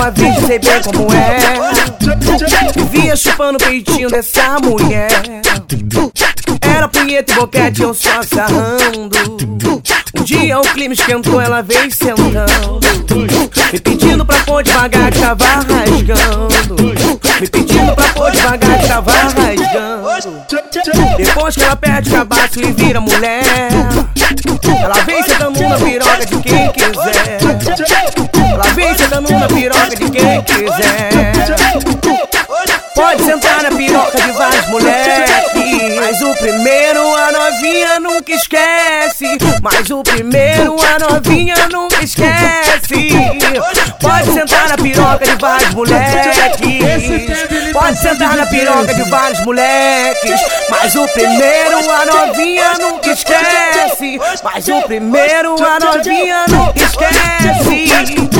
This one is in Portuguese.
uma vez sei bem como é. Vinha chupando o peitinho dessa mulher. Era punheta e boquete, eu só sarrando. Um dia o clima esquentou, ela veio sentando. Me pedindo pra pôr devagar, tava rasgando. Me pedindo pra pôr devagar, tava rasgando. Depois que ela perde o cabaço e vira mulher. Ela vem sentando na piroca de quem quiser dando na piroca de quem quiser. Pode sentar na piroca de vários moleques. Mas o primeiro a novinha nunca esquece. Mas o primeiro a novinha nunca esquece. Pode sentar na piroca de vários moleques. Pode sentar na piroca de vários moleques. Mas o primeiro a novinha nunca esquece. Mas o primeiro a novinha nunca esquece.